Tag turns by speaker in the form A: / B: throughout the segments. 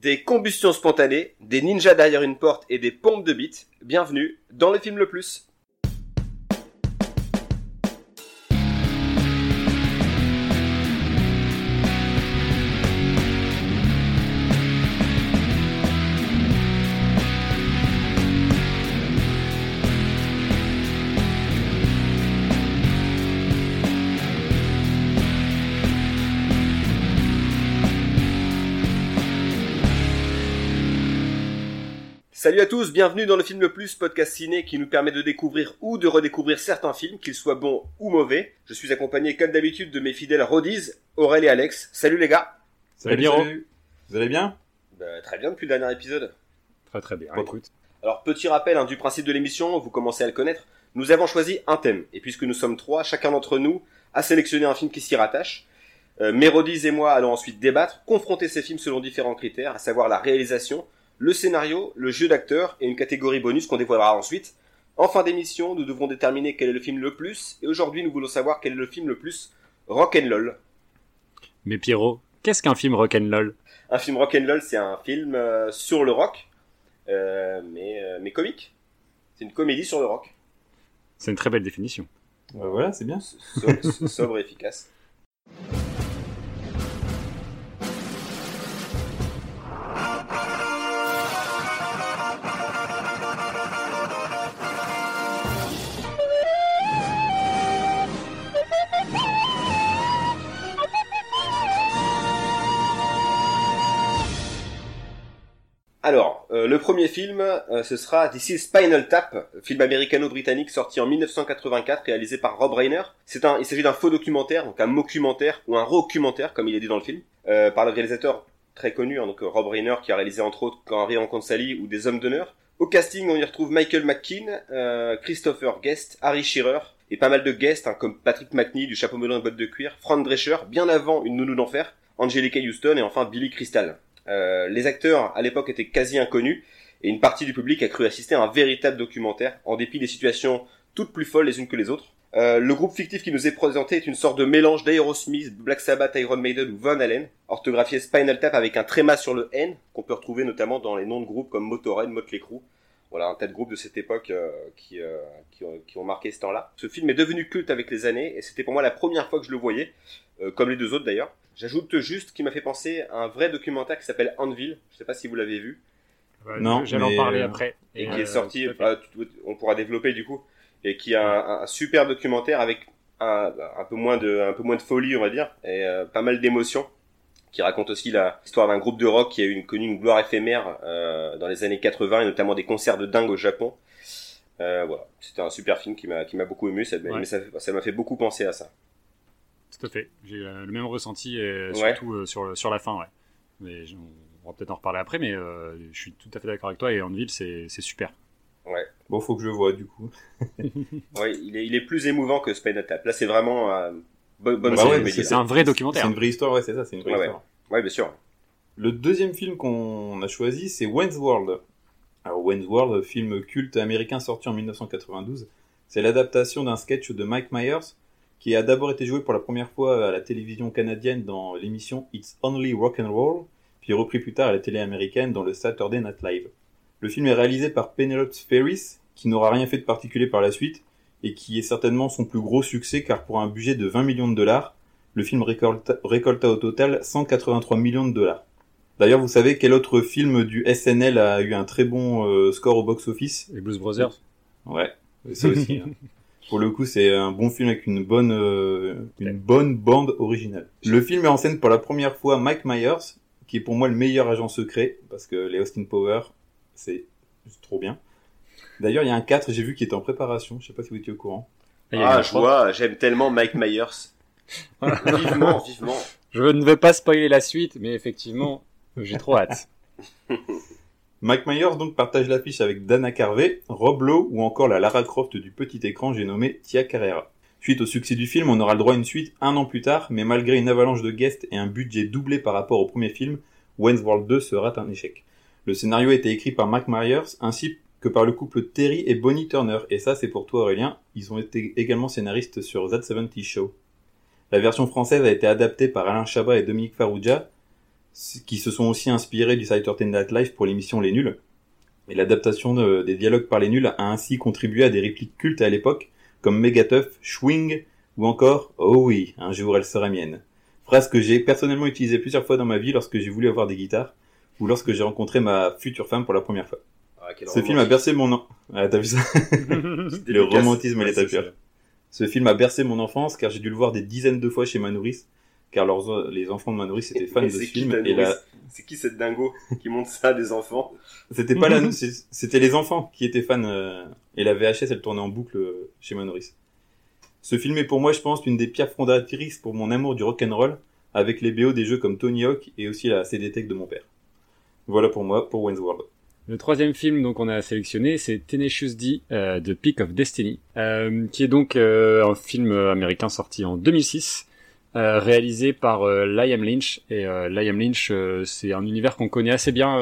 A: Des combustions spontanées, des ninjas derrière une porte et des pompes de bites. Bienvenue dans le film le plus. Salut à tous, bienvenue dans le film le plus, podcast ciné qui nous permet de découvrir ou de redécouvrir certains films, qu'ils soient bons ou mauvais. Je suis accompagné comme d'habitude de mes fidèles Rodies, Aurel et Alex. Salut les gars
B: Salut, salut. Vous allez bien?
A: Bah, Très bien depuis le dernier épisode.
B: Très très bien.
A: Bon.
B: Écoute.
A: Alors petit rappel hein, du principe de l'émission, vous commencez à le connaître. Nous avons choisi un thème, et puisque nous sommes trois, chacun d'entre nous a sélectionné un film qui s'y rattache. Euh, Mérodies et moi allons ensuite débattre, confronter ces films selon différents critères, à savoir la réalisation, le scénario, le jeu d'acteur et une catégorie bonus qu'on dévoilera ensuite. En fin d'émission, nous devrons déterminer quel est le film le plus, et aujourd'hui nous voulons savoir quel est le film le plus rock'n'roll.
B: Mais Pierrot, qu'est-ce qu'un film rock'n'roll?
A: Un film rock'n'roll, c'est un film euh, sur le rock, euh, mais, euh, mais comique. C'est une comédie sur le rock.
B: C'est une très belle définition.
C: Voilà, c'est bien.
A: So- sobre et efficace. Alors, euh, le premier film, euh, ce sera This is Spinal Tap, film américano-britannique sorti en 1984, réalisé par Rob Reiner. C'est un, il s'agit d'un faux documentaire, donc un mockumentaire ou un documentaire, comme il est dit dans le film, euh, par le réalisateur très connu, hein, donc Rob Reiner, qui a réalisé entre autres Quand Harry rencontre Sally ou Des Hommes d'honneur. Au casting, on y retrouve Michael McKean, Christopher Guest, Harry Shearer, et pas mal de guests, hein, comme Patrick McNee du chapeau melon et bottes de cuir, Fran Drescher, bien avant Une nounou d'enfer, Angelica Houston et enfin Billy Crystal. Euh, les acteurs à l'époque étaient quasi inconnus et une partie du public a cru assister à un véritable documentaire en dépit des situations toutes plus folles les unes que les autres. Euh, le groupe fictif qui nous est présenté est une sorte de mélange d'Aerosmith, Black Sabbath, Iron Maiden ou Van Halen, orthographié Spinal Tap avec un tréma sur le N qu'on peut retrouver notamment dans les noms de groupes comme Motorhead, Motley Crue. Voilà, un tas de groupes de cette époque euh, qui, euh, qui, ont, qui ont marqué ce temps-là. Ce film est devenu culte avec les années et c'était pour moi la première fois que je le voyais, euh, comme les deux autres d'ailleurs. J'ajoute juste qu'il m'a fait penser à un vrai documentaire qui s'appelle Anvil. Je sais pas si vous l'avez vu
C: Non,
B: J'allais en parler après.
A: et qui est sorti.
B: tout
A: ah, on pourra développer du coup et qui a un, un super documentaire avec un, un peu moins de un peu moins de folie on va dire et euh, pas mal d'émotions qui raconte aussi la histoire d'un groupe de rock qui a eu une, connu une gloire éphémère euh, dans les années 80 et notamment des concerts de dingue au Japon. Euh, voilà, c'était un super film qui m'a qui m'a beaucoup ému, ça m'a-
B: Ouais.
A: mais ça ça m'a fait beaucoup penser à ça.
B: Tout à fait. J'ai euh, le même ressenti, et
A: Ouais.
B: surtout euh, sur, sur la fin, ouais. Mais on va peut-être en reparler après, mais euh, je suis tout à fait d'accord avec toi, et Anvil, c'est c'est super.
C: Bon, faut que je le vois du coup.
A: Ouais, il est il est plus émouvant que Spinal Tap. Là, c'est vraiment euh, bonne bonne
C: Bah
A: série
C: ouais,
A: comédie.
B: C'est c'est un vrai
C: C'est
B: documentaire.
C: une vraie histoire, ouais, c'est ça, c'est une vraie
A: Ouais, ouais.
C: histoire.
A: Ouais, bien sûr.
C: Le deuxième film qu'on a choisi, c'est Wayne's World. Alors, Wayne's World, film culte américain sorti en 1992, c'est l'adaptation d'un sketch de Mike Myers qui a d'abord été joué pour la première fois à la télévision canadienne dans l'émission It's Only Rock and Roll, puis repris plus tard à la télé américaine dans le Saturday Night Live. Le film est réalisé par Penelope Ferris, qui n'aura rien fait de particulier par la suite, et qui est certainement son plus gros succès car pour un budget de 20 millions de dollars, le film récolta, récolta au total 183 millions de dollars. D'ailleurs, vous savez quel autre film du SNL a eu un très bon euh, score au box-office?
B: Les Blues Brothers.
C: Ouais, ça aussi. hein. Pour le coup, c'est un bon film avec une bonne, euh, une bonne bande originale. Le film met en scène pour la première fois Mike Myers, qui est pour moi le meilleur agent secret, parce que les Austin Power, c'est juste trop bien. D'ailleurs, il y a un 4, j'ai vu, qui est en préparation. Je sais pas si vous étiez au courant.
A: Ah,
B: un
A: je vois, j'aime tellement Mike Myers. vivement, vivement.
B: Je ne vais pas spoiler la suite, mais effectivement, j'ai trop hâte.
C: Mike Myers donc partage l'affiche avec Dana Carvey, Rob Lowe ou encore la Lara Croft du petit écran j'ai nommé Tia Carrera. Suite au succès du film, on aura le droit à une suite un an plus tard, mais malgré une avalanche de guests et un budget doublé par rapport au premier film, Wayne's World 2 sera un échec. Le scénario a été écrit par Mike Myers ainsi que par le couple Terry et Bonnie Turner, et ça c'est pour toi Aurélien, ils ont été également scénaristes sur That 70 Show. La version française a été adaptée par Alain Chabat et Dominique Farrugia, qui se sont aussi inspirés du Saturday Night Live pour l'émission Les Nuls. Et l'adaptation de- des dialogues par les nuls a ainsi contribué à des répliques cultes à l'époque, comme Megatuff, Schwing, ou encore Oh oui, un jour elle sera mienne. Phrase que j'ai personnellement utilisée plusieurs fois dans ma vie lorsque j'ai voulu avoir des guitares, ou lorsque j'ai rencontré ma future femme pour la première fois.
A: Quel
C: Ce film a bercé mon an. Ah, t'as vu ça
A: C'était
C: Le romantisme
B: c'est-
C: Ce film a bercé mon enfance car j'ai dû le voir des dizaines de fois chez ma nourrice, car leurs- les enfants de ma nourrice étaient fans de ce
A: c'est qui
C: film. Et la...
A: C'est qui cette dingo qui montre ça à des enfants?
C: C'était pas la, c'était les enfants qui étaient fans. euh, Et la VHS, elle tournait en boucle euh, chez ma nourrice. Ce film est pour moi, je pense, une des pierres fondatrices pour mon amour du rock'n'roll, avec les BO des jeux comme Tony Hawk et aussi la CD Tech de mon père. Voilà pour moi, pour Wayne's World.
B: Le troisième film donc on a sélectionné, c'est Tenacious D, euh, The Peak of Destiny, euh, qui est donc euh, un film américain sorti en 2006, euh, réalisé par euh, Liam Lynch. Et Liam Lynch, c'est un univers qu'on connaît assez bien,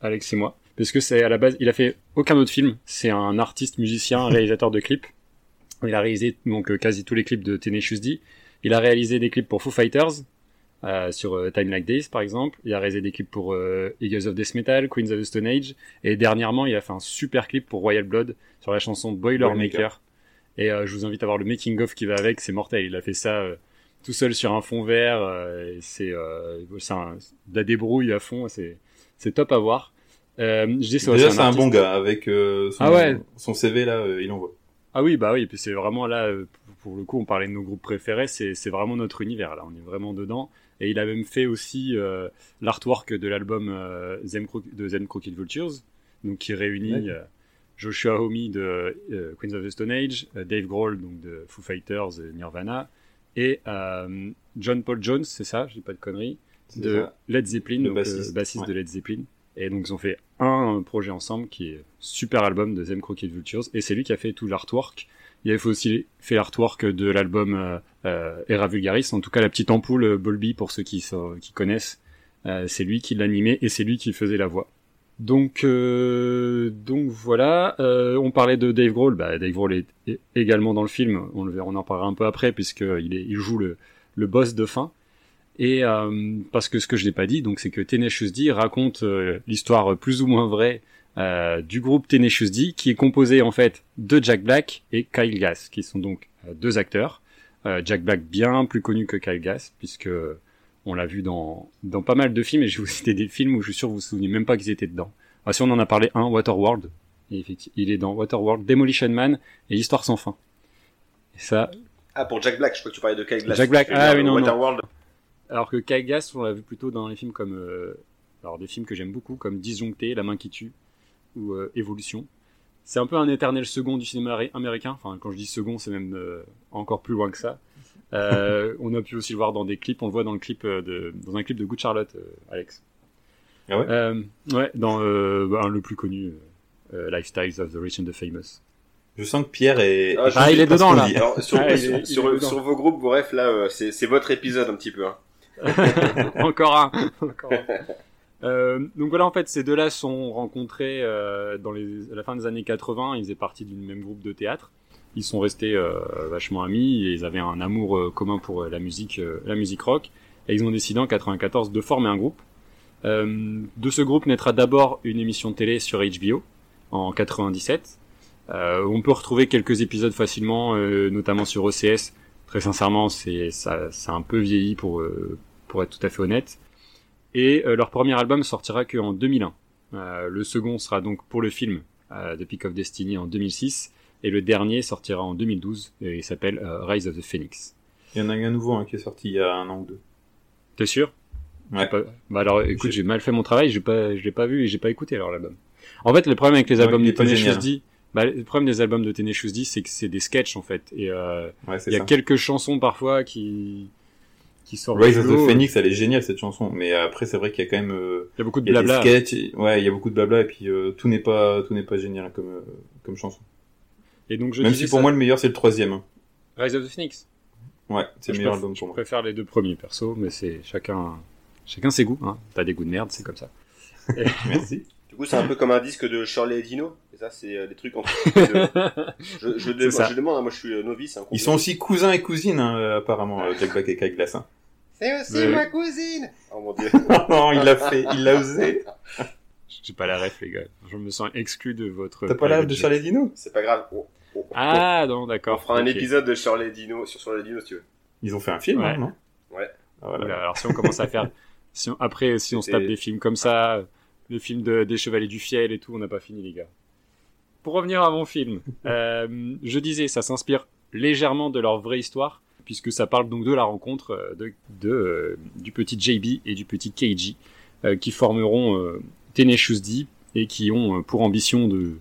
B: Alex et moi, parce que c'est à la base, il a fait aucun autre film. C'est un artiste, musicien, réalisateur de clips. Il a réalisé donc quasi tous les clips de Tenacious D. Il a réalisé des clips pour Foo Fighters, euh, sur euh, Time Like Days par exemple. Il a réalisé des clips pour euh, Eagles of Death Metal, Queens of the Stone Age, et dernièrement il a fait un super clip pour Royal Blood sur la chanson Boilermaker. Et je vous invite à voir le making of qui va avec, c'est mortel. Il a fait ça tout seul sur un fond vert. c'est de la débrouille à fond. C'est top à voir. Je dis,
C: Déjà, c'est un bon gars avec son,
B: Ah ouais.
C: son CV là, il envoie.
B: Ah oui, bah oui, et puis c'est vraiment là, pour- le coup, on parlait de nos groupes préférés, c'est vraiment notre univers, là, on est vraiment dedans. Et il a même fait aussi euh, l'artwork de l'album euh, Zen de Zen Crooked Vultures, donc qui réunit euh, Joshua Homme de Queens of the Stone Age, Dave Grohl donc de Foo Fighters et Nirvana, et John Paul Jones, c'est ça, je dis pas de conneries, de
C: ça.
B: Led Zeppelin,
C: Le bassiste,
B: bassiste,
C: ouais.
B: de Led Zeppelin. Et donc ils ont fait un projet ensemble qui est super album de Zem Crooked Vultures et c'est lui qui a fait tout l'artwork. Il a fait aussi fait l'artwork de l'album euh, euh, Era Vulgaris, en tout cas la petite ampoule euh, Bolby pour ceux qui, sont- qui connaissent. C'est lui qui l'animait et c'est lui qui faisait la voix. Donc, euh, donc voilà. Euh, on parlait de Dave Grohl. Bah, Dave Grohl est, également dans le film. On le verra, on en parlera un peu après puisque il, joue le, le boss de fin. Et euh, parce que ce que je n'ai pas dit, donc c'est que Tenacious D raconte l'histoire plus ou moins vraie euh, du groupe Tenacious D, qui est composé en fait de Jack Black et Kyle Gass, qui sont donc euh, deux acteurs. Euh, Jack Black bien plus connu que Kyle Gass, puisque on l'a vu dans dans pas mal de films, et je vais vous citer des films où je suis sûr que vous vous souvenez même pas qu'ils étaient dedans. Ah, si on en a parlé un, Waterworld, et il est dans Waterworld, Demolition Man et Histoire sans fin. Et ça,
A: Ah, pour Jack Black, je crois que tu parlais de Kyle Glass.
B: Jack Black, ah oui, non, non. Alors que Kyle Gass, on l'a vu plutôt dans les films comme, euh, alors des films que j'aime beaucoup, comme Disjoncté, La main qui tue, ou euh, Évolution. C'est un peu un éternel second du cinéma américain. Enfin, quand je dis second, c'est même euh, encore plus loin que ça. Euh, on a pu aussi le voir dans des clips. On le voit dans le clip de, dans un clip de Good Charlotte, euh, Alex.
C: Ah ouais?
B: Euh, Ouais, dans euh, bah, le plus connu, euh, Lifestyles of the Rich and the Famous.
C: Je sens que Pierre est.
A: Ah,
B: Ah, il est dedans, là.
A: Alors, sur,
B: Ah,
A: sur,
B: est-
A: vos groupes, bref, là, euh, c'est c'est votre épisode un petit peu. Hein.
B: Encore un. Encore un. Euh, donc voilà, en fait, ces deux-là sont rencontrés euh, dans les, à la fin des années 80. Ils faisaient partie du même groupe de théâtre. Ils sont restés euh, vachement amis ils avaient un amour euh, commun pour euh, la musique, euh, la musique rock. Et ils ont décidé en 94 de former un groupe. De ce groupe naîtra d'abord une émission télé sur HBO en 97. Euh, on peut retrouver quelques épisodes facilement, notamment sur OCS. Très sincèrement, c'est ça, ça a un peu vieilli pour pour être tout à fait honnête. Et euh, leur premier album sortira qu'en 2001. Euh, le second sera donc pour le film euh, The Peak of Destiny en 2006. Et le dernier sortira en 2012 et il s'appelle euh, Rise of the Phoenix.
C: Il y en a un nouveau hein, qui est sorti il y a un an ou deux.
B: T'es sûr?
C: Ouais.
B: Pas- Bah alors écoute,
C: J'ai-
B: mal fait mon travail, j'ai pas, je l'ai pas vu et j'ai pas écouté alors l'album. En fait, le problème avec les albums de Tenacious. D, bah, le problème des albums de Tenacious D, c'est que c'est des sketchs en fait. Et euh,
C: Ouais,
B: il y a
C: ça.
B: quelques chansons parfois qui qui.
C: Rise of the Phoenix, elle est géniale cette chanson, mais après c'est vrai qu'il y a quand même euh,
B: Il y a beaucoup de blabla.
C: sketchs, et- ouais, il y a beaucoup de blabla et puis euh, tout n'est pas tout n'est pas génial comme euh, comme chanson.
B: Et donc je
C: Même si pour
B: ça-
C: moi le meilleur c'est le troisième. hein.
B: Rise of the Phoenix.
C: Ouais, c'est le
B: Je
C: meilleur album
B: Je
C: pour moi.
B: préfère les deux premiers perso, mais c'est chacun chacun ses goûts. Hein. T'as des goûts de merde, c'est comme ça.
C: Merci.
A: Du coup, c'est un peu comme un disque de Shirley et Dino. Et ça, c'est euh, des trucs entre. je, je,
B: C'est ça.
A: demande, je demande, hein, moi je suis euh, novice. hein,
C: Ils sont aussi cousins et cousines hein, euh, apparemment euh, Jack Black et Kyle Glass. hein.
A: C'est aussi ma cousine Oh mon dieu.
C: non, il l'a fait, il l'a osé.
B: J'ai pas la ref, les gars. Je me sens exclu de votre.
C: T'as pas l'âge de
B: private
C: Charlie Dino
A: C'est pas grave. Oh, oh, oh.
B: Ah, non,
A: On
B: d'accord.
A: fera un épisode de Shirley Dino sur Shirley Dino si tu veux.
C: Ils ont fait un film,
B: Ouais.
C: hein, non
A: Ouais.
C: Ah, voilà.
B: Oula, alors si on commence à faire, si on- après si on se tape des films comme ça, des films de, des Chevaliers du Fiel et tout, on n'a pas fini les gars. Pour revenir à mon film, euh, je disais, ça s'inspire légèrement de leur vraie histoire, puisque ça parle donc de la rencontre euh, de, de, euh, du petit JB et du petit Keiji, euh, qui formeront Tenacious D et qui ont pour ambition de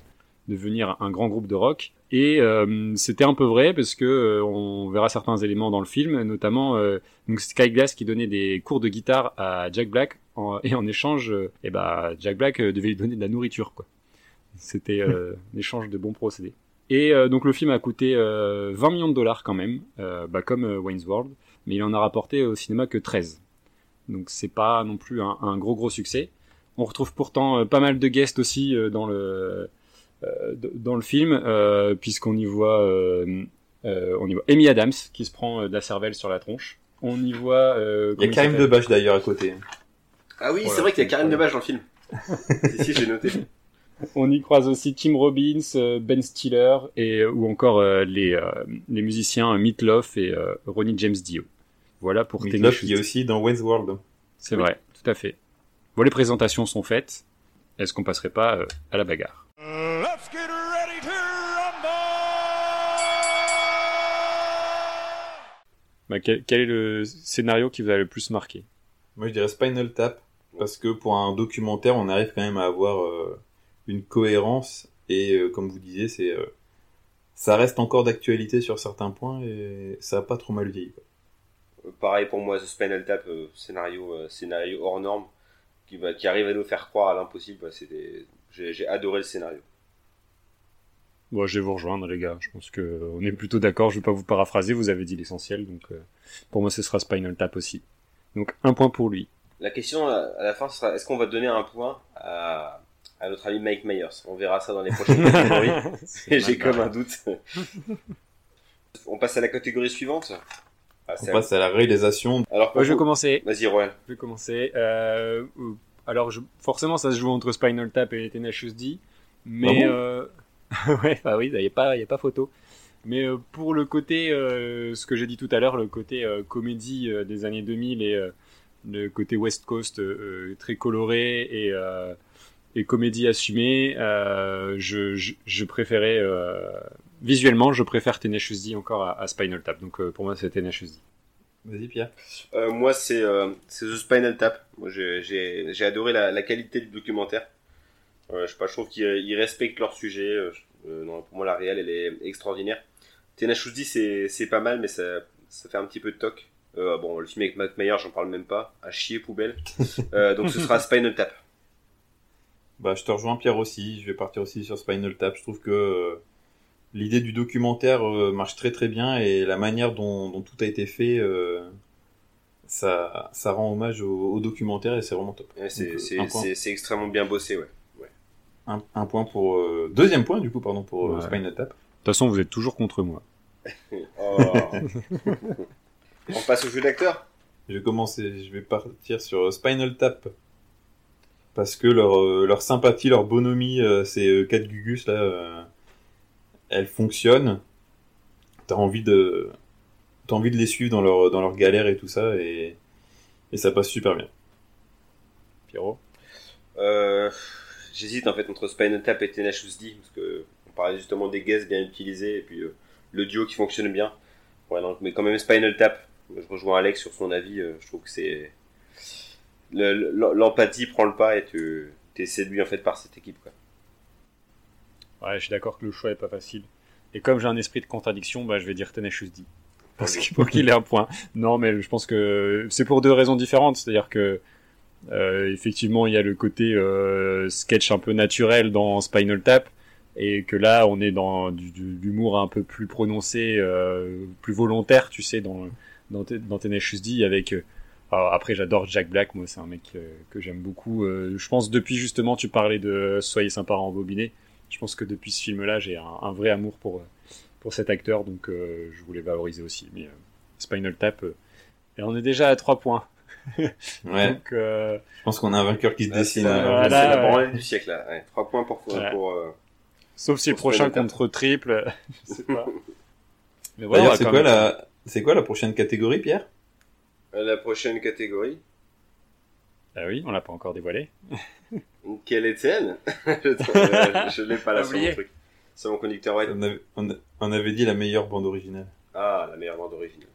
B: devenir un grand groupe de rock. Et euh, c'était un peu vrai parce que euh, on verra certains éléments dans le film, notamment euh, donc Sky Glass qui donnait des cours de guitare à Jack Black en- et en échange, eh ben, Jack Black devait lui donner de la nourriture quoi. C'était euh, un échange de bons procédés. Et euh, donc le film a coûté euh, 20 millions de dollars quand même, euh, bah, comme euh, Wayne's World, mais il en a rapporté au cinéma que 13. Donc c'est pas non plus un, un gros gros succès. On retrouve pourtant euh, pas mal de guests aussi euh, dans le euh, dans le film, euh, puisqu'on y voit euh, euh, on y voit Amy Adams qui se prend euh, de la cervelle sur la tronche. On y voit euh,
C: Il y a Karim Debache d'ailleurs à côté.
A: Ah oui,
B: Voilà.
A: c'est vrai qu'il y a Karim Debache dans le film. si, si, j'ai noté.
B: On y croise aussi Tim Robbins, euh, Ben Stiller et ou encore euh, les euh, les musiciens Meat Loaf et euh, Ronnie James Dio. Voilà pour
C: Meat Loaf,
B: Tenacious
C: il y a
B: D.
C: aussi dans Wayne's World.
B: C'est vrai, tout à fait. Bon, les présentations sont faites. Est-ce qu'on passerait pas euh, à la bagarre?
D: Let's get ready to rumble!
B: Bah, quel, quel est le scénario qui vous a le plus marqué?
C: Moi, je dirais Spinal Tap, parce que pour un documentaire, on arrive quand même à avoir euh, une cohérence, et euh, comme vous disiez, c'est euh, ça reste encore d'actualité sur certains points, et ça a pas trop mal vieilli. quoi.
A: Pareil pour moi, The Spinal Tap, euh, scénario, euh, scénario hors norme, qui, va, qui arrive à nous faire croire à l'impossible. bah, c'était- J'ai j'ai adoré le scénario.
B: Bon, je vais vous rejoindre, les gars. Je pense que on est plutôt d'accord. Je vais pas vous paraphraser. Vous avez dit l'essentiel, donc euh, pour moi, ce sera Spinal Tap aussi. Donc un point pour lui.
A: La question à à la fin sera est-ce qu'on va donner un point à, à notre ami Mike Myers On verra ça dans les prochaines catégories. J'ai comme un doute. On passe à la catégorie suivante. Ah,
C: On passe à la réalisation.
A: Alors,
B: Ouais,
A: pour
B: je vais commencer.
A: Vas-y, Rowan.
B: Je vais commencer. Euh, alors, je, forcément, ça se joue entre Spinal Tap et Tenacious D. Mais,
C: Ah bon
B: euh, ouais, bah oui, il n'y a pas, y a pas photo. Mais euh, pour le côté, euh, ce que j'ai dit tout à l'heure, le côté euh, comédie euh, des années 2000 et euh, le côté West Coast euh, très coloré et, euh, et comédie assumée, euh, je, je, je préférais euh, visuellement, je préfère Tenacious D encore à, à Spinal Tap. Donc euh, pour moi, c'est Tenacious D.
C: Vas-y, Pierre.
A: Euh, moi, c'est euh, c'est The Spinal Tap. J'ai- adoré la, la qualité du documentaire. Euh, je sais pas, je trouve qu'ils ils respectent leur sujet. Non, pour moi, la réelle, elle est extraordinaire. Tenacious D, c'est c'est pas mal, mais ça, ça fait un petit peu de toc. Euh, bon, le film avec Mac Mayer, j'en parle même pas. À chier, poubelle. Euh, donc, ce sera Spinal Tap.
C: Bah, je te rejoins, Pierre aussi. Je vais partir aussi sur Spinal Tap. Je trouve que euh, l'idée du documentaire euh, marche très très bien et la manière dont, dont tout a été fait, euh, ça, ça rend hommage au, au documentaire et c'est vraiment top.
A: Ouais, C'est extrêmement bien bossé, ouais.
C: Un, un point pour euh, deuxième point du coup pardon pour
B: Ouais.
C: Spinal Tap.
B: De toute façon, vous êtes toujours contre moi.
A: Oh. On passe au jeu d'acteur?
C: Je vais commencer, je vais partir sur Spinal Tap parce que leur euh, leur sympathie, leur bonhomie, euh, ces euh, quatre Gugus là, elles fonctionnent. T'as envie de t'as envie de les suivre dans leur dans leur galère et tout ça et et ça passe super bien.
B: Pierrot?
A: J'hésite en fait entre Spinal Tap et Tenacious D parce que on parlait justement des guests bien utilisés et puis euh, le duo qui fonctionne bien. Mais quand même Spinal Tap. Je rejoins Alex sur son avis. je trouve que c'est l'empathie prend le pas et tu es séduit en fait par cette équipe. Quoi.
B: Ouais, je suis d'accord que le choix est pas facile. Et comme j'ai un esprit de contradiction, bah, je vais dire Tenacious D. Parce qu'il faut qu'il ait un point. Non, mais je pense que c'est pour deux raisons différentes. C'est-à-dire que, euh, effectivement, il y a le côté euh, sketch un peu naturel dans Spinal Tap. Et que là, on est dans du, du- l'humour un peu plus prononcé, euh, plus volontaire, tu sais, dans, dans, dans Tenacious D avec... alors après, j'adore Jack Black, moi, c'est un mec euh, que j'aime beaucoup. Euh, je pense depuis justement, tu parlais de Soyez sympa à embobiner. Je pense que depuis ce film-là, j'ai un, un vrai amour pour, euh, pour cet acteur, donc euh, je voulais valoriser aussi. Mais euh, Spinal Tap, euh, Et on est déjà à 3 points.
C: Ouais.
B: Donc, euh,
C: Je pense qu'on a un vainqueur qui se
A: Là,
C: dessine.
A: C'est la,
C: euh,
B: Voilà,
A: c'est la
B: ouais.
A: branlée du siècle là. Ouais, 3 points pour, euh,
B: sauf si le prochain contre triple, je sais pas. Mais voilà,
C: quoi
B: même-
C: la, c'est quoi la prochaine catégorie, Pierre?
A: La prochaine catégorie.
B: Ah oui, on l'a pas encore dévoilé.
A: Quelle est-elle? Je euh, je l'ai pas là sur mon truc. Sur mon conducteur web.
C: on avait, on avait dit la meilleure bande originale.
A: Ah, la meilleure bande originale.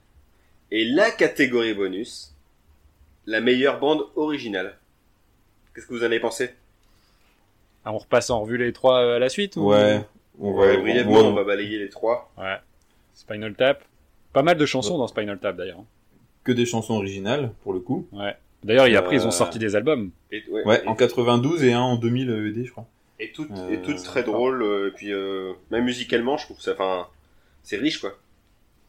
A: Et la catégorie bonus, la meilleure bande originale. Qu'est-ce que vous en avez pensé?
B: Ah, on repasse en revue les trois euh, à la suite ou...
C: Ouais. On va,
A: Ouais, brièvement,
C: on-
A: on va balayer les trois.
B: Ouais. Spinal Tap. Pas mal de chansons dans Spinal Tap d'ailleurs.
C: Que des chansons originales, pour le coup.
B: Ouais. D'ailleurs, et après, ils ont
C: Euh,
B: sorti des albums.
A: Et, ouais,
C: Ouais,
A: et,
C: en 92 et un en 2000 ED, je crois.
A: et toutes,
C: Euh,
A: et toutes très drôles. euh, Et puis, euh, même musicalement, je trouve que ça, enfin, c'est riche, quoi.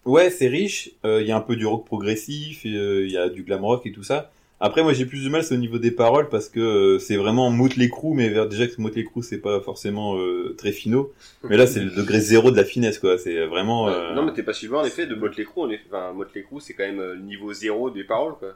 C: Ouais, c'est riche. euh, Il y a un peu du rock progressif, euh, il y a du glam rock et tout ça. Après, moi, j'ai plus de mal, c'est au niveau des paroles, parce que euh, c'est vraiment Motley Crue, mais vers- déjà que Motley Crue, c'est pas forcément euh, très finaux. Mais là, c'est le degré zéro de la finesse, quoi. C'est vraiment...
A: Ouais.
C: euh,
A: Non, mais t'es pas suivant, en effet, de Motley Crue. En effet, enfin, Motley Crue, c'est quand même euh, le niveau zéro des paroles, quoi.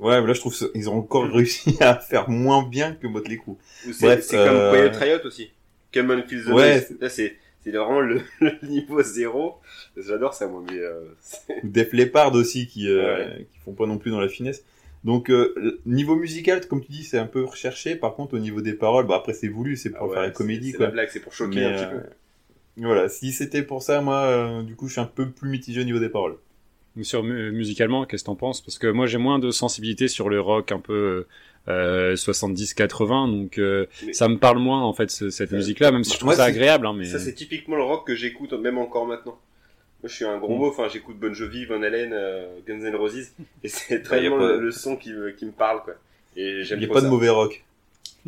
C: Ouais, mais là, je trouve qu'ils ont encore réussi à faire moins bien que Motley Crue.
A: C'est c'est
C: euh,
A: comme Quiet Riot aussi. Come on, Feel the
C: Ouais.
A: Là, c'est c'est vraiment le, le niveau zéro. J'adore ça, moi, mais euh,
C: ou Def Leppard aussi qui euh,
A: Ouais.
C: qui font pas non plus dans la finesse. Donc euh, niveau musical, comme tu dis, c'est un peu recherché. Par contre, au niveau des paroles, bah après c'est voulu, c'est pour
A: ah ouais,
C: faire la
A: c'est-
C: comédie
A: C'est
C: quoi.
A: la blague, c'est pour choquer
C: Mais,
A: un petit
C: euh,
A: peu.
C: Voilà, si c'était pour ça, moi, euh, du coup, je suis un peu plus mitigé au niveau des paroles.
B: Donc, Sur mu- musicalement, qu'est-ce que t'en penses? Parce que moi, j'ai moins de sensibilité sur le rock un peu euh, 70-80, donc euh,
A: Mais-
B: ça me parle moins en fait ce- cette
A: Ouais.
B: musique-là, même si je trouve
C: Moi,
B: ça agréable. Hein, mais
A: Ça, c'est typiquement le rock que j'écoute même encore maintenant. Moi, je suis un gros
C: Mm.
A: mot, enfin, j'écoute Bon Jovi, Van Halen, euh, Guns N' Roses, et c'est
C: a
A: tellement
C: pas-
A: le, le son qui me, qui me parle, quoi. Et j'aime
C: Il n'y a pas
A: ça.
C: de mauvais rock.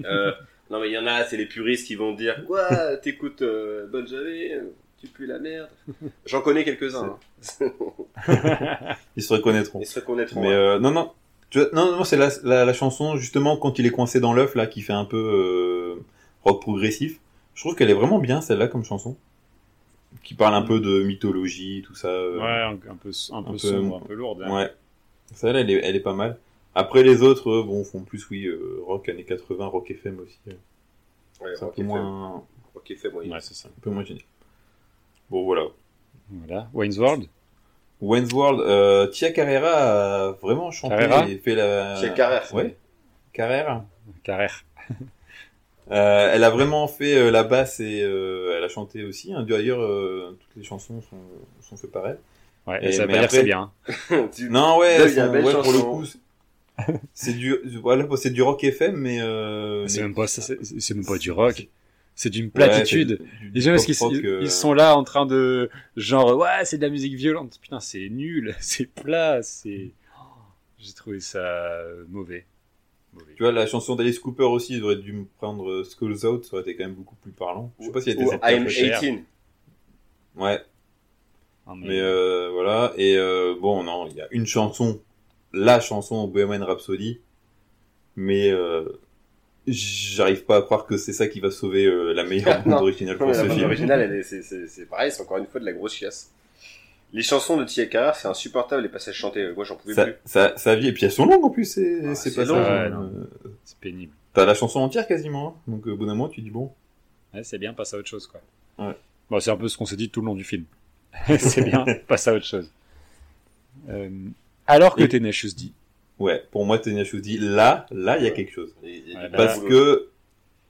A: Euh, non, mais il y en a, c'est les puristes qui vont dire Quoi T'écoutes euh, Bon Jovi Tu pues la merde J'en connais quelques-uns. hein.
C: Ils se reconnaîtront.
A: Ils se reconnaîtront.
C: Mais euh, non, non. Tu vois, non, non, c'est la, la, la chanson justement quand il est coincé dans l'œuf là, qui fait un peu euh, rock progressif. Je trouve qu'elle est vraiment bien celle-là comme chanson, qui parle un peu de mythologie, tout ça. euh,
B: ouais, un, un peu un peu
C: peu-
B: sombre, un peu lourde. hein.
C: Ouais. Celle-là, elle est, elle est pas mal. Après les autres, euh, bon, font plus oui, euh, rock années 80, rock FM aussi. euh,
A: Ouais,
C: C'est un
A: rock
C: peu
A: FM.
C: moins,
A: Rock FM, oui.
B: Ouais, c'est ça.
C: un peu moins génial. Bon voilà.
B: Voilà. Wayne's World?
C: Wayne's World, euh, Tia Carrera a vraiment chanté
B: Carrera?
C: et fait la.
A: Tia Carrère, c'est
C: Ouais. Carrera.
B: Carrère.
C: Euh, elle a vraiment fait euh, la basse et euh, elle a chanté aussi. Hein. D'ailleurs, euh, toutes les chansons sont, sont faites par elle.
B: Ouais,
C: Et-
B: ça veut pas dire c'est
C: après-
B: bien.
A: Tu-
C: Non, ouais,
A: Là,
C: sont- ouais, pour le coup, c'est- c'est du, voilà, c'est du rock FM, mais euh,
B: C'est
C: mais-
B: même pas, ça, c'est c'est même pas du rock. C'est d'une
C: Ouais,
B: platitude.
C: c'est du-
B: Les gens, parce qu'ils
C: euh,
B: ils sont là en train de, genre, ouais, c'est de la musique violente. Putain, c'est nul, c'est plat, c'est. Oh, J'ai trouvé ça mauvais. Mauvais.
C: Tu vois, la chanson d'Alice Cooper aussi, ils auraient dû me prendre euh, Skulls Out, ça aurait été quand même beaucoup plus parlant. Je sais pas s'il y a
A: Ou
C: des
A: I'm
B: un peu cher.
A: 18.
C: Ouais,
B: Ah, mais-
C: mais euh, voilà. Et euh, bon, non, il y a une chanson, la chanson Bohemian Rhapsody, mais euh, j'arrive pas à croire que c'est ça qui va sauver euh, la meilleure bande originale pour ce
A: la bande
C: film.
A: originale, elle est- c'est- c'est c'est pareil, c'est encore une fois de la grosse chiasse. Les chansons de Tia Carrère, c'est insupportable, les passages chantés. Moi, j'en pouvais
C: Sa,
A: plus.
C: sa, sa vie, et puis elles sont longues en plus, c'est
A: Ah,
C: c'est
A: c'est
C: pas
A: long,
C: ça.
B: ouais, non.
C: Euh,
B: c'est pénible.
C: T'as la chanson entière quasiment, hein. donc au bout d'un moment tu dis bon.
B: Ouais, c'est bien, passe à autre chose, quoi.
C: Ouais.
B: Bon, c'est un peu ce qu'on s'est dit tout le long du film. c'est bien, passe à autre chose. Euh, alors que
C: Et-
B: Tenacious D.
C: Ouais, pour moi Tenacious D, là, là il y a quelque chose.
A: Y y a
B: Ouais,
C: Parce que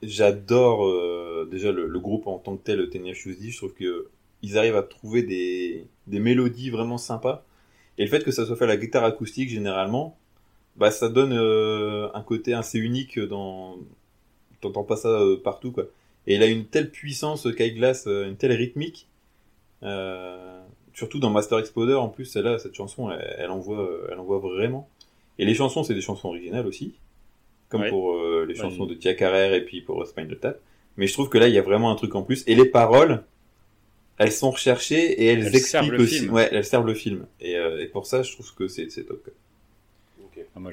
C: j'adore euh, déjà le, le groupe en tant que tel, Tenacious D, je trouve que ils arrivent à trouver des, des mélodies vraiment sympas. Et le fait que ça soit fait à la guitare acoustique généralement, bah ça donne euh, un côté assez unique dans... T'entends pas ça euh, partout quoi. Et il a une telle puissance, euh, Kyle Glass, une telle rythmique. Surtout dans Master Exploder, en plus, celle-là, cette chanson, elle, elle envoie, elle envoie vraiment. Et les chansons, c'est des chansons originales aussi. Comme
B: Ouais.
C: pour les chansons de Tia Carrère et puis pour Spinal Tap. Mais je trouve que là, il y a vraiment un truc en plus. Et les paroles, elles sont recherchées et elles,
B: Elles
C: expliquent
B: le
C: aussi.
B: film.
C: Ouais, elles servent le film. Et, euh, et pour ça, je trouve que c'est top. quoi.
A: Ok.
B: Ah, moi,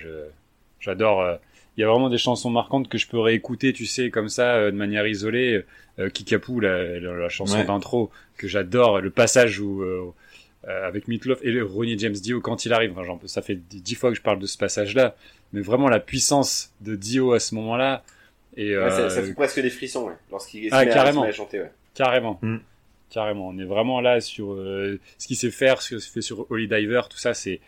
B: j'adore. euh, Il y a vraiment des chansons marquantes que je peux réécouter, tu sais, comme ça, euh, de manière isolée. Euh, Kikapoo, la, la, la chanson
C: Ouais.
B: d'intro, que j'adore. Le passage où, avec Meatloaf et le Ronnie James Dio quand il arrive. Enfin, genre, ça fait dix fois que je parle de ce passage-là, mais vraiment la puissance de Dio à ce moment-là. Et
A: Ouais, ça,
B: euh,
A: ça fait presque des frissons, ouais, lorsqu'il
B: Ah, carrément.
A: à chanter, ouais.
B: Carrément.
C: Mm.
B: Carrément. On est vraiment là sur euh, ce qu'il sait faire, ce qu'il fait sur Holy Diver, tout ça, c'est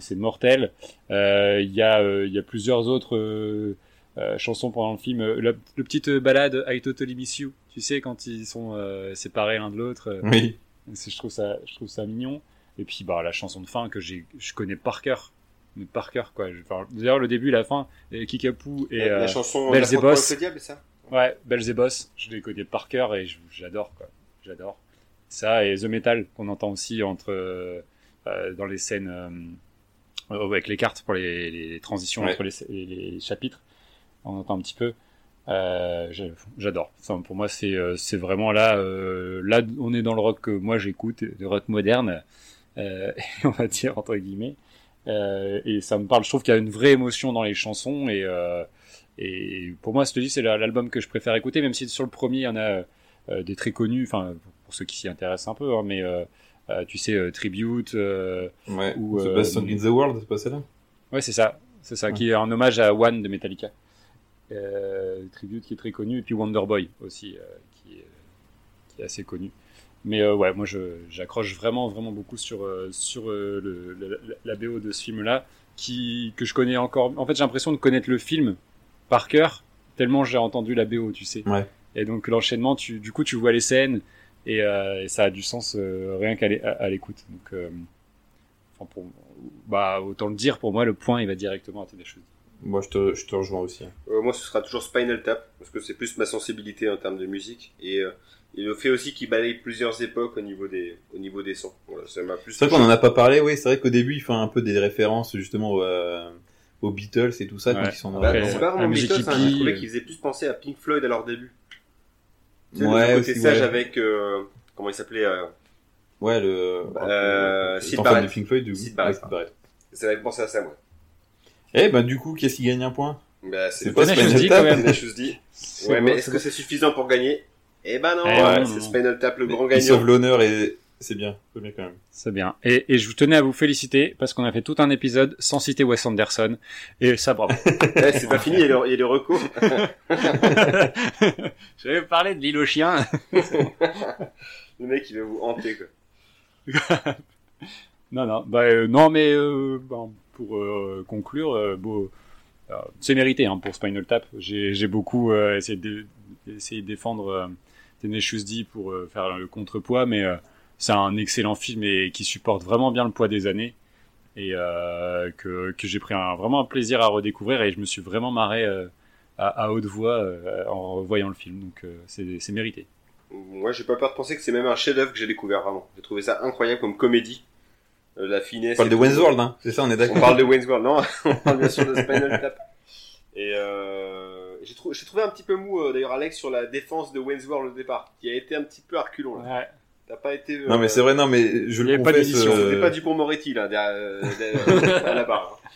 B: c'est mortel. Euh, Il y a euh, il y a plusieurs autres euh, euh, chansons pendant le film. Euh, La, le petite balade I Totally Miss You, tu sais quand ils sont euh, séparés l'un de l'autre. euh,
C: Oui.
B: je trouve ça je trouve ça mignon. Et puis bah la chanson de fin que j'ai je connais par cœur. Mais par cœur quoi. Enfin, D'ailleurs le début et la fin, et Kikapoo et
A: la, la chanson le diable, ça
B: Ouais, Belzebos, je les connais par cœur et j'adore quoi. J'adore. Ça et The Metal qu'on entend aussi entre euh, euh, dans les scènes euh, euh, avec les cartes pour les, les transitions
C: Ouais.
B: entre les, chapitres. On entend un petit peu. Euh, J'adore. Enfin, pour moi, c'est c'est vraiment là. là, on est dans le rock que moi j'écoute, le rock moderne, on va dire entre guillemets. Et ça me parle. Je trouve qu'il y a une vraie émotion dans les chansons et et pour moi, je te dis, c'est la- l'album que je préfère écouter, même si sur le premier, il y en a des très connus, enfin, pour ceux qui s'y intéressent un peu, hein, mais euh, euh, tu sais, euh, Tribute, euh,
C: Ouais.
B: Ou,
C: The
B: euh,
C: Best Song in the World, c'est pas celle-là?
B: Ouais, c'est ça, c'est ça,
C: Ouais.
B: qui est un hommage à One de Metallica. Euh, Tribute qui est très connu, et puis Wonderboy aussi, euh, qui, est, qui est assez connu. Mais euh, ouais, moi, j'accroche vraiment, vraiment beaucoup sur, euh, sur euh, le, le- la, la BO de ce film-là, qui que je connais encore. En fait, j'ai l'impression de connaître le film par cœur, tellement j'ai entendu la BO, tu sais.
C: Ouais.
B: Et donc l'enchaînement, tu, du coup, tu vois les scènes et, euh, et ça a du sens euh, rien qu'à l'écoute. Donc, euh, enfin, pour, bah, autant le dire, pour moi, le point, il va directement à tes choses.
C: Moi, je te, je te rejoins aussi. hein.
A: Euh, moi, ce sera toujours Spinal Tap, parce que c'est plus ma sensibilité en termes de musique. Et, euh, et le fait aussi qu'il balaye plusieurs époques au niveau des, au niveau des sons. Voilà, ça m'a plus
C: C'est vrai qu'on en a pas parlé, oui, c'est vrai qu'au début, il fait un peu des références justement euh, aux Beatles et tout ça,
B: Ouais.
C: quand ils sont dans
A: Bah,
B: Après,
C: la-
A: c'est pas vraiment Beatles, hein,
B: hippie,
A: j'ai trouvé
B: euh.
A: qu'il faisait plus penser à Pink Floyd à leur début. Tu sais,
C: Ouais,
A: le côté
C: aussi,
A: sage
C: ouais.
A: avec, euh, comment il s'appelait, euh,
C: Ouais, le.
A: Euh,
C: le-
A: Sid Barrett.
C: de Pink Floyd, du coup.
A: Sid Barrett.
C: Ouais, Sid Barrett.
A: ça m'avait pensé à ça, moi.
C: Eh ben, du coup, qu'est-ce qui gagne un point?
A: Bah,
C: C'est pas Spinal Tap
B: quand même.
A: Tenacious D. Ouais, mais est-ce que c'est suffisant pour gagner? Eh ben non,
B: Eh
A: ouais, c'est. Spinal Tap le grand
C: Il sauve
A: gagnant.
C: l'honneur et c'est bien, c'est bien quand même.
B: C'est bien. Et, et je tenais à vous féliciter parce qu'on a fait tout un épisode sans citer Wes Anderson. Et ça, bravo.
A: Ouais, c'est pas fini, il y a le, il y a le recours.
B: je vais parler de l'île aux chiens.
A: Le mec, il va vous hanter, quoi.
B: Non, non, bah, euh, non, mais euh, bon, pour euh, conclure, euh, beau, c'est mérité hein, pour Spinal Tap. J'ai j'ai beaucoup euh, essayé, de, essayé de défendre euh, Tenacious D pour euh, faire le contrepoids, mais euh, c'est un excellent film et qui supporte vraiment bien le poids des années et euh, que, que j'ai pris un, vraiment un plaisir à redécouvrir et je me suis vraiment marré euh, à, à haute voix euh, en revoyant le film, donc euh, c'est mérité.
A: Moi, j'ai pas peur de penser que c'est même un chef-d'œuvre que j'ai découvert vraiment. J'ai trouvé ça incroyable comme comédie. Euh, la
C: On
A: finesse.
C: parle
A: et
C: de. Wayne's World, hein. C'est ça, on est
A: On
C: d'accord.
A: parle de Wayne's World, non? On parle bien sûr de Spinal Tap. Et euh, j'ai trou- j'ai trouvé un petit peu mou, euh, d'ailleurs, Alex, sur la défense de Wayne's World au départ, qui a été un petit peu arculon. Là.
B: Ouais.
A: T'as pas été. euh,
C: Non, mais c'est vrai, non, mais je le
B: avait pas
C: confesse.
B: d'édition,
C: euh,
A: C'était pas du pour Moretti, là, derrière, euh, derrière- à la barre. hein.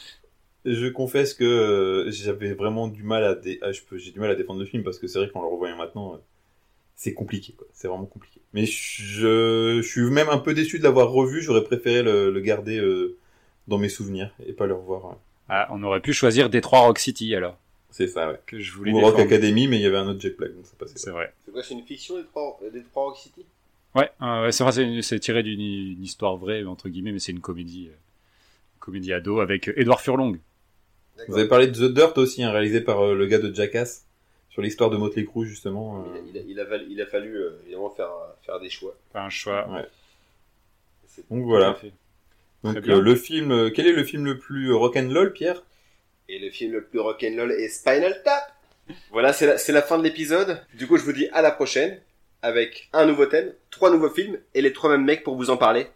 C: Je confesse que euh, j'avais vraiment du mal à, dé... ah, j'ai du mal à défendre le film parce que c'est vrai qu'en le revoyant maintenant, euh, c'est compliqué, quoi. C'est vraiment compliqué. Mais je... je suis même un peu déçu de l'avoir revu. J'aurais préféré le, le garder euh, dans mes souvenirs et pas le revoir. ouais.
B: Ah, on aurait pu choisir Détroit Rock City alors
C: C'est ça, ouais.
B: que je voulais
C: Ou Rock. Academy, mais il y avait un autre Jack Black, donc ça passait.
B: C'est vrai.
A: C'est quoi, c'est une fiction trois Rock City?
B: Ouais, euh, ouais, c'est tiré d'une une histoire vraie entre guillemets, mais c'est une comédie, euh, comédie ado avec euh, Edouard Furlong.
C: Vous avez parlé de The Dirt aussi, hein, réalisé par euh, le gars de Jackass, sur l'histoire de Motley Crue, justement.
A: Il a,
C: euh,
A: il a- il a val- il a fallu euh, évidemment faire, faire des choix.
B: Pas un choix.
C: Ouais. Donc voilà. Donc euh, le film, euh, quel est le film le plus euh, rock'n'roll, Pierre?
A: Et le film le plus rock'n'roll est Spinal Tap. Voilà, c'est la, c'est la fin de l'épisode. Du coup, je vous dis à la prochaine avec un nouveau thème, trois nouveaux films et les trois mêmes mecs pour vous en parler.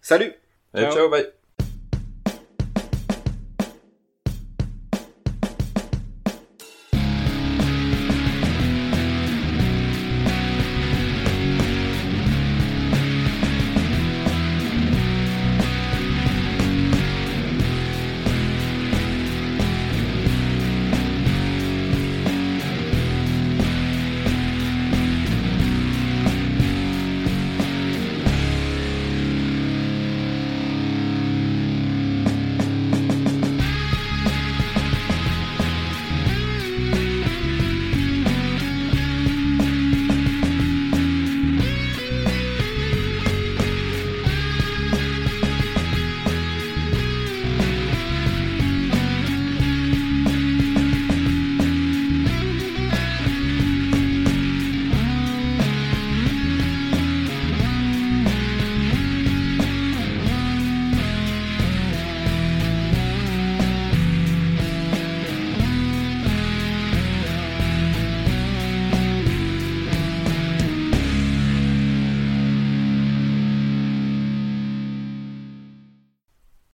A: Salut
C: Allez,
B: Ciao.
C: ciao bye